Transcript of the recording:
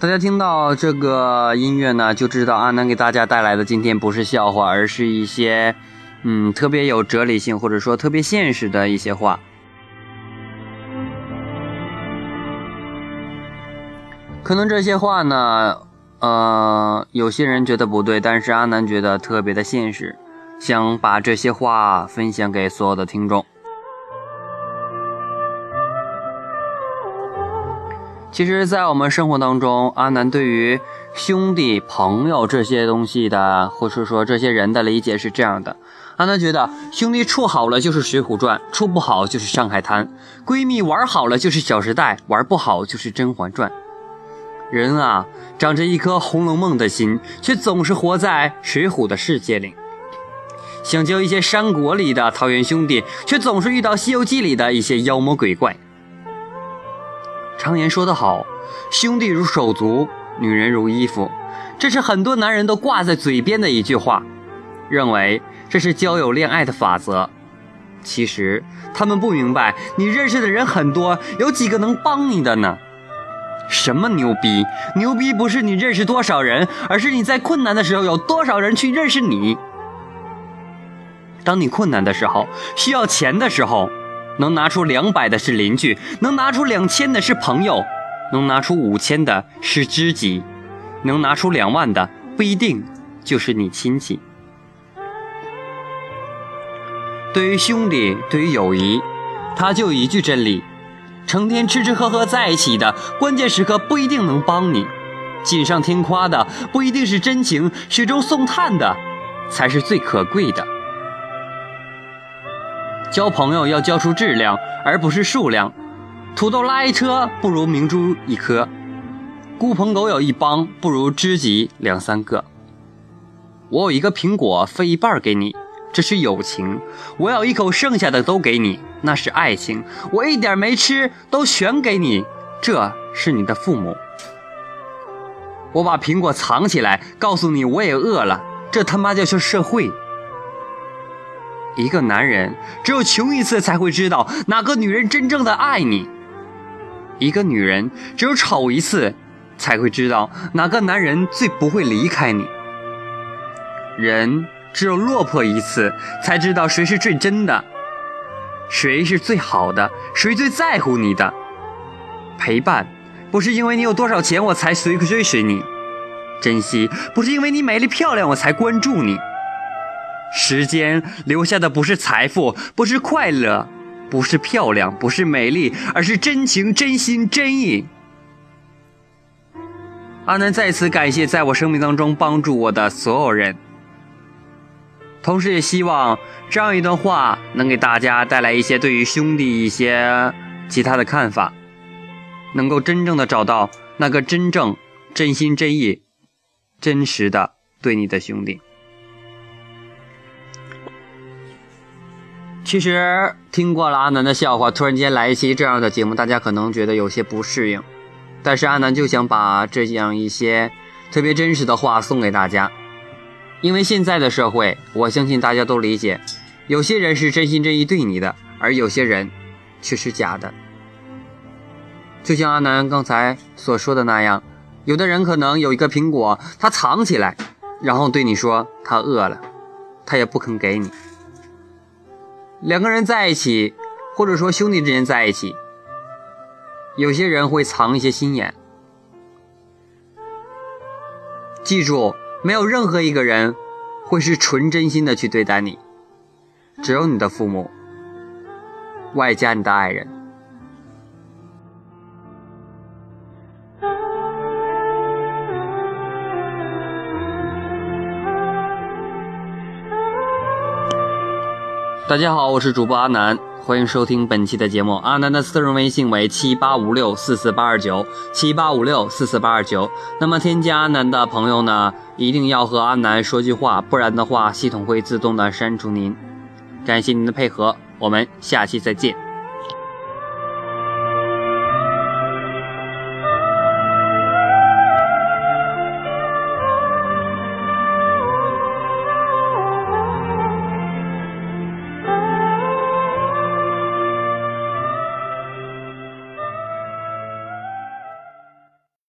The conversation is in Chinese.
大家听到这个音乐呢，就知道阿南给大家带来的今天不是笑话，而是一些，嗯，特别有哲理性或者说特别现实的一些话。可能这些话呢，呃，有些人觉得不对，但是阿南觉得特别的现实，想把这些话分享给所有的听众。其实，在我们生活当中，阿南对于兄弟、朋友这些东西的，或者说这些人的理解是这样的：阿南觉得，兄弟处好了就是《水浒传》，处不好就是《上海滩》；闺蜜玩好了就是《小时代》，玩不好就是《甄嬛传》。人啊，长着一颗《红楼梦》的心，却总是活在《水浒》的世界里；想交一些山国里的桃园兄弟，却总是遇到《西游记》里的一些妖魔鬼怪。常言说得好，兄弟如手足，女人如衣服，这是很多男人都挂在嘴边的一句话，认为这是交友恋爱的法则。其实他们不明白，你认识的人很多，有几个能帮你的呢？什么牛逼？牛逼不是你认识多少人，而是你在困难的时候有多少人去认识你。当你困难的时候，需要钱的时候。能拿出两百的是邻居，能拿出两千的是朋友，能拿出五千的是知己，能拿出两万的不一定就是你亲戚。对于兄弟，对于友谊，他就一句真理：成天吃吃喝喝在一起的，关键时刻不一定能帮你；锦上添花的不一定是真情，雪中送炭的才是最可贵的。交朋友要交出质量，而不是数量。土豆拉一车不如明珠一颗，孤朋狗友一帮不如知己两三个。我有一个苹果分一半给你，这是友情；我有一口剩下的都给你，那是爱情；我一点没吃都全给你，这是你的父母。我把苹果藏起来，告诉你我也饿了，这他妈就是社会。一个男人只有穷一次才会知道哪个女人真正的爱你；一个女人只有丑一次才会知道哪个男人最不会离开你。人只有落魄一次才知道谁是最真的，谁是最好的，谁最在乎你的。陪伴不是因为你有多少钱我才随追随你，珍惜不是因为你美丽漂亮我才关注你。时间留下的不是财富，不是快乐，不是漂亮，不是美丽，而是真情、真心、真意。阿南再次感谢在我生命当中帮助我的所有人，同时也希望这样一段话能给大家带来一些对于兄弟一些其他的看法，能够真正的找到那个真正真心真意、真实的对你的兄弟。其实听过了阿南的笑话，突然间来一期这样的节目，大家可能觉得有些不适应。但是阿南就想把这样一些特别真实的话送给大家，因为现在的社会，我相信大家都理解，有些人是真心真意对你的，而有些人却是假的。就像阿南刚才所说的那样，有的人可能有一个苹果，他藏起来，然后对你说他饿了，他也不肯给你。两个人在一起，或者说兄弟之间在一起，有些人会藏一些心眼。记住，没有任何一个人会是纯真心的去对待你，只有你的父母，外加你的爱人。大家好，我是主播阿南，欢迎收听本期的节目。阿南的私人微信为七八五六四四八二九七八五六四四八二九。那么添加阿南的朋友呢，一定要和阿南说句话，不然的话，系统会自动的删除您。感谢您的配合，我们下期再见。